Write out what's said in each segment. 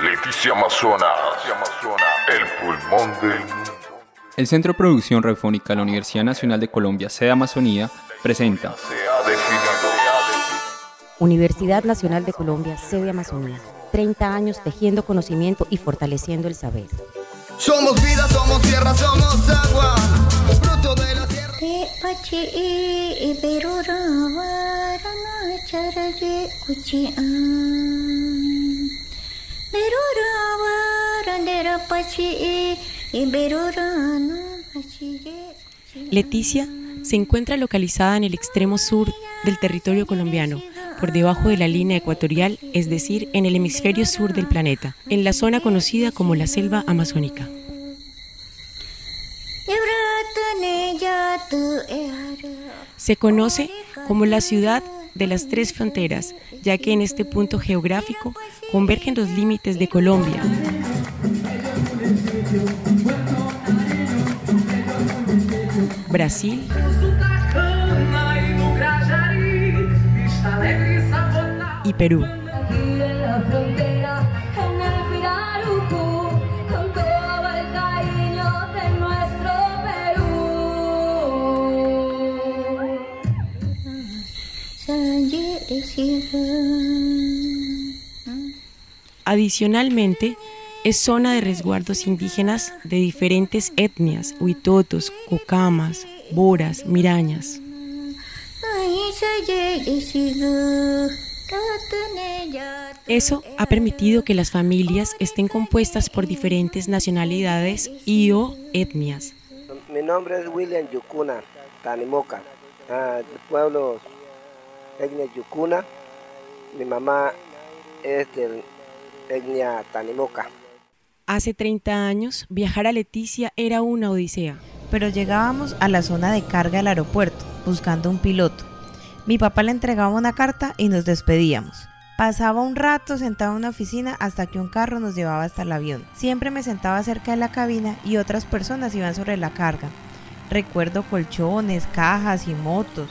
Leticia Amazonas. El pulmón del mundo. El Centro de Producción Radiofónica de la Universidad Nacional de Colombia, sede Amazonía, presenta. Universidad Nacional de Colombia, sede Amazonía. 30 años tejiendo conocimiento y fortaleciendo el saber. Somos vida, somos tierra, somos agua, fruto de la tierra. Leticia se encuentra localizada en el extremo sur del territorio colombiano, por debajo de la línea ecuatorial, es decir, en el hemisferio sur del planeta, en la zona conocida como la selva amazónica. Se conoce como la ciudad de las tres fronteras, ya que en este punto geográfico convergen los límites de Colombia, Brasil y Perú. Adicionalmente, es zona de resguardos indígenas de diferentes etnias, huitotos, cocamas, boras, mirañas. Eso ha permitido que las familias estén compuestas por diferentes nacionalidades y o etnias. Mi nombre es William Yucuna, Tanimoca, ah, del pueblo etnia Yucuna. Mi mamá es del etnia Tanimoca. Hace 30 años, viajar a Leticia era una odisea. pero llegábamos a la zona de carga del aeropuerto buscando un piloto. Mi papá le entregaba una carta y nos despedíamos. Pasaba un rato sentado en una oficina hasta que un carro nos llevaba hasta el avión. Siempre me sentaba cerca de la cabina y otras personas iban sobre la carga. Recuerdo colchones, cajas y motos.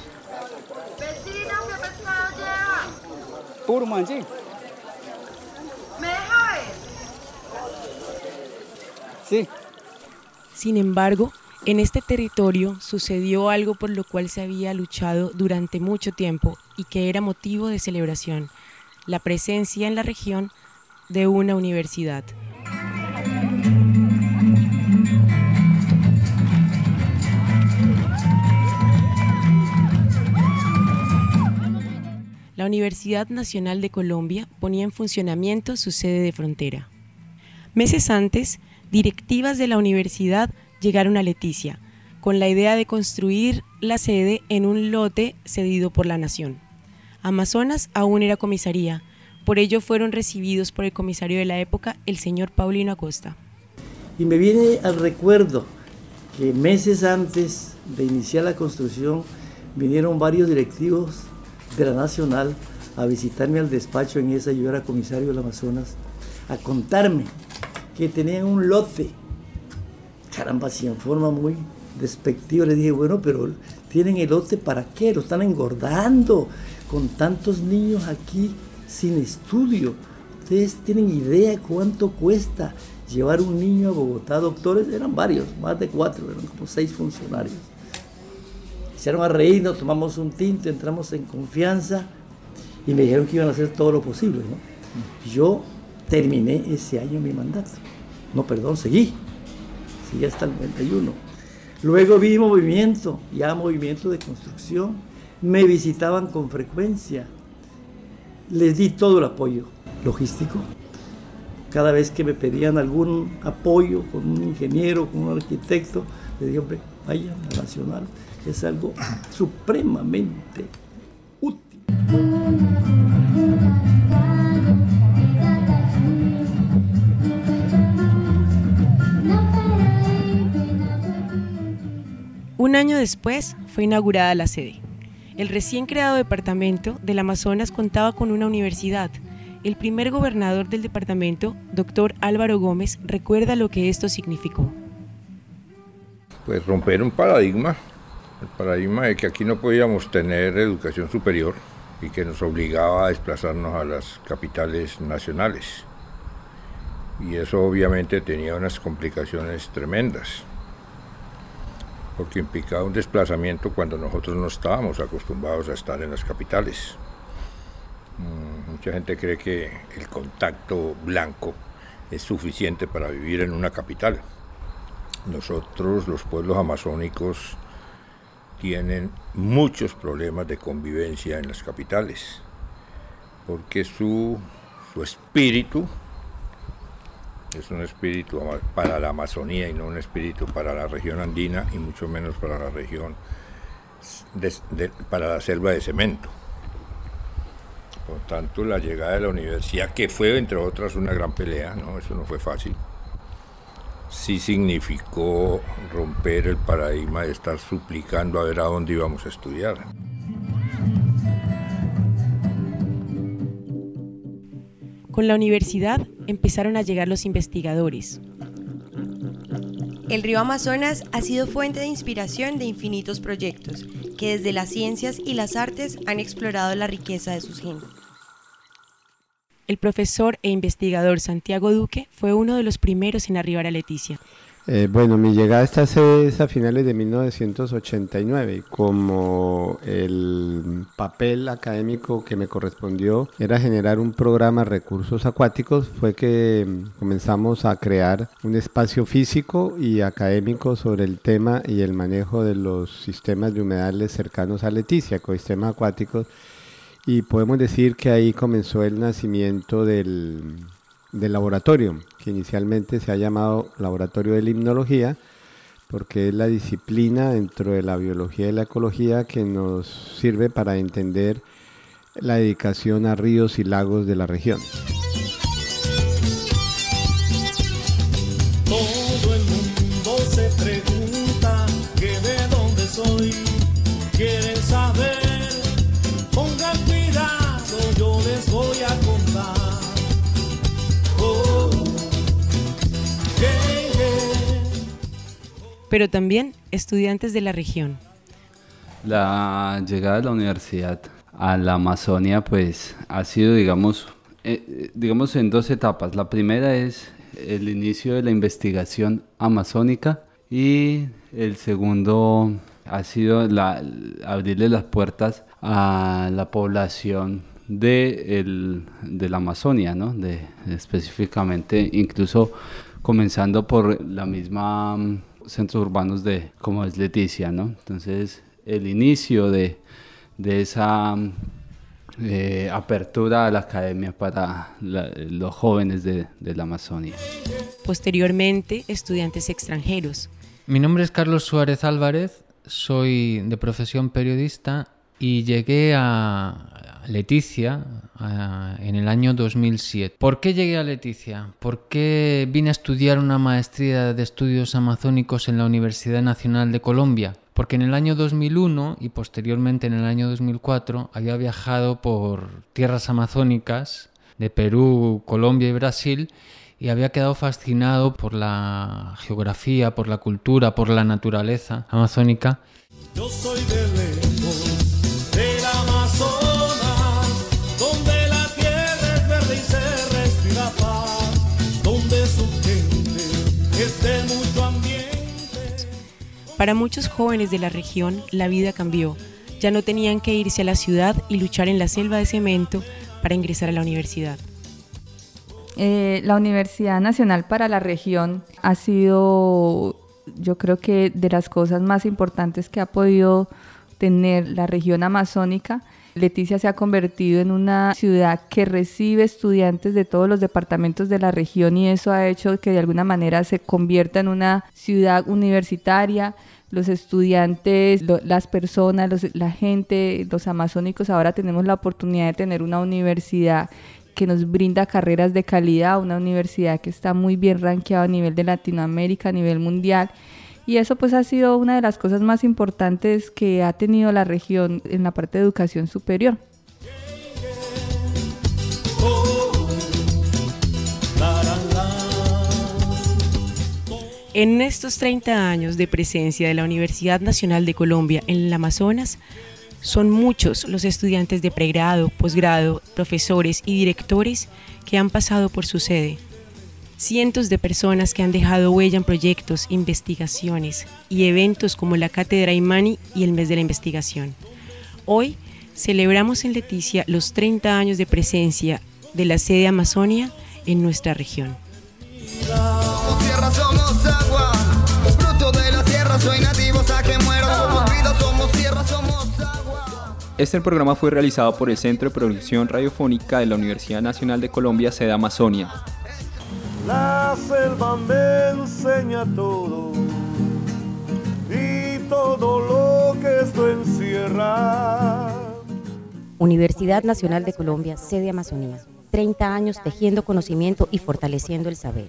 Sin embargo, en este territorio sucedió algo por lo cual se había luchado durante mucho tiempo y que era motivo de celebración, la presencia en la región de una universidad. Universidad Nacional de Colombia ponía en funcionamiento su sede de frontera. Meses antes, directivas de la universidad llegaron a Leticia con la idea de construir la sede en un lote cedido por la nación. Amazonas aún era comisaría, por ello fueron recibidos por el comisario de la época, el señor Paulino Acosta. Y me viene al recuerdo que meses antes de iniciar la construcción vinieron varios directivos de la Nacional a visitarme al despacho en esa, yo era comisario del Amazonas, a contarme que tenían un lote. Caramba, si en forma muy despectiva le dije, bueno, pero tienen el lote para qué? Lo están engordando con tantos niños aquí sin estudio. ¿Ustedes tienen idea cuánto cuesta llevar un niño a Bogotá? Doctores, eran varios, más de cuatro, eran como seis funcionarios. Hicieron a reír, nos tomamos un tinto, entramos en confianza y me dijeron que iban a hacer todo lo posible. Yo terminé ese año mi mandato. No, perdón, seguí. Seguí hasta el 91. Luego vi movimiento, ya movimiento de construcción. Me visitaban con frecuencia. Les di todo el apoyo logístico. Cada vez que me pedían algún apoyo con un ingeniero, con un arquitecto, les dije, hombre, allá nacional, es algo supremamente útil. Un año después fue inaugurada la sede. El recién creado departamento del Amazonas contaba con una universidad. El primer gobernador del departamento, doctor Álvaro Gómez, recuerda lo que esto significó. Pues romper un paradigma, el paradigma de que aquí no podíamos tener educación superior y que nos obligaba a desplazarnos a las capitales nacionales. Y eso obviamente tenía unas complicaciones tremendas porque implicaba un desplazamiento cuando nosotros no estábamos acostumbrados a estar en las capitales. Mm, mucha gente cree que el contacto blanco es suficiente para vivir en una capital. Nosotros, los pueblos amazónicos, tienen muchos problemas de convivencia en las capitales, porque su, su espíritu es un espíritu para la Amazonía y no un espíritu para la región andina y mucho menos para la región, para la selva de cemento. Por tanto, la llegada de la universidad, que fue entre otras una gran pelea, ¿no? eso no fue fácil, sí significó romper el paradigma de estar suplicando a ver a dónde íbamos a estudiar. Con la universidad empezaron a llegar los investigadores. El río Amazonas ha sido fuente de inspiración de infinitos proyectos que desde las ciencias y las artes han explorado la riqueza de sus gentes. El profesor e investigador Santiago Duque fue uno de los primeros en arribar a Leticia. Eh, bueno, mi llegada a esta es a finales de 1989 como el papel académico que me correspondió era generar un programa de recursos acuáticos, fue que comenzamos a crear un espacio físico y académico sobre el tema y el manejo de los sistemas de humedales cercanos a Leticia, ecosistemas acuáticos, y podemos decir que ahí comenzó el nacimiento del del laboratorio, que inicialmente se ha llamado Laboratorio de Limnología, porque es la disciplina dentro de la biología y la ecología que nos sirve para entender la dedicación a ríos y lagos de la región. Pero también estudiantes de la región. La llegada de la universidad a la Amazonia pues ha sido digamos, eh, digamos en dos etapas. La primera es el inicio de la investigación amazónica y el segundo ha sido abrirle las puertas a la población de, el, de la Amazonia, ¿no? de, específicamente incluso comenzando por la misma centros urbanos de como es Leticia, ¿no? Entonces, el inicio de, de esa eh, apertura a la academia para los jóvenes de, de la Amazonia. Posteriormente, estudiantes extranjeros. Mi nombre es Carlos Suárez Álvarez, soy de profesión periodista y llegué a Leticia en el año 2007. ¿Por qué llegué a Leticia? ¿Por qué vine a estudiar una maestría de estudios amazónicos en la Universidad Nacional de Colombia? Porque en el año 2001 y posteriormente en el año 2004 había viajado por tierras amazónicas de Perú, Colombia y Brasil y había quedado fascinado por la geografía, por la cultura, por la naturaleza amazónica. Yo soy de Para muchos jóvenes de la región, la vida cambió. Ya no tenían que irse a la ciudad y luchar en la selva de cemento para ingresar a la universidad. Eh, la Universidad Nacional para la Región ha sido, yo creo que de las cosas más importantes que ha podido tener la región amazónica. Leticia se ha convertido en una ciudad que recibe estudiantes de todos los departamentos de la región y eso ha hecho que de alguna manera se convierta en una ciudad universitaria. Los estudiantes, las personas, los, la gente, los amazónicos, ahora tenemos la oportunidad de tener una universidad que nos brinda carreras de calidad, una universidad que está muy bien rankeada a nivel de Latinoamérica, a nivel mundial Y eso pues ha sido una de las cosas más importantes que ha tenido la región en la parte de educación superior. En estos 30 años de presencia de la Universidad Nacional de Colombia en el Amazonas, son muchos los estudiantes de pregrado, posgrado, profesores y directores que han pasado por su sede. Cientos de personas que han dejado huella en proyectos, investigaciones y eventos como la Cátedra Imani y el Mes de la Investigación. Hoy celebramos en Leticia los 30 años de presencia de la sede Amazonia en nuestra región. Este programa fue realizado por el Centro de Producción Radiofónica de la Universidad Nacional de Colombia, sede Amazonia. La selva me enseña todo y todo lo que esto encierra. Universidad Nacional de Colombia, sede Amazonía. 30 años tejiendo conocimiento y fortaleciendo el saber.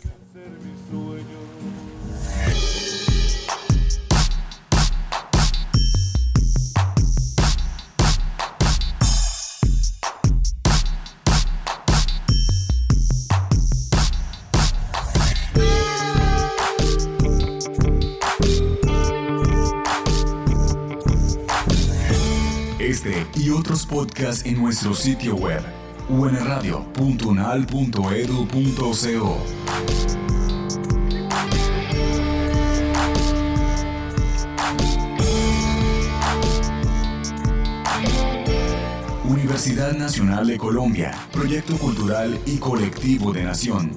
Podcasts en nuestro sitio web unradio.unal.edu.co. Universidad Nacional de Colombia, proyecto cultural y colectivo de nación.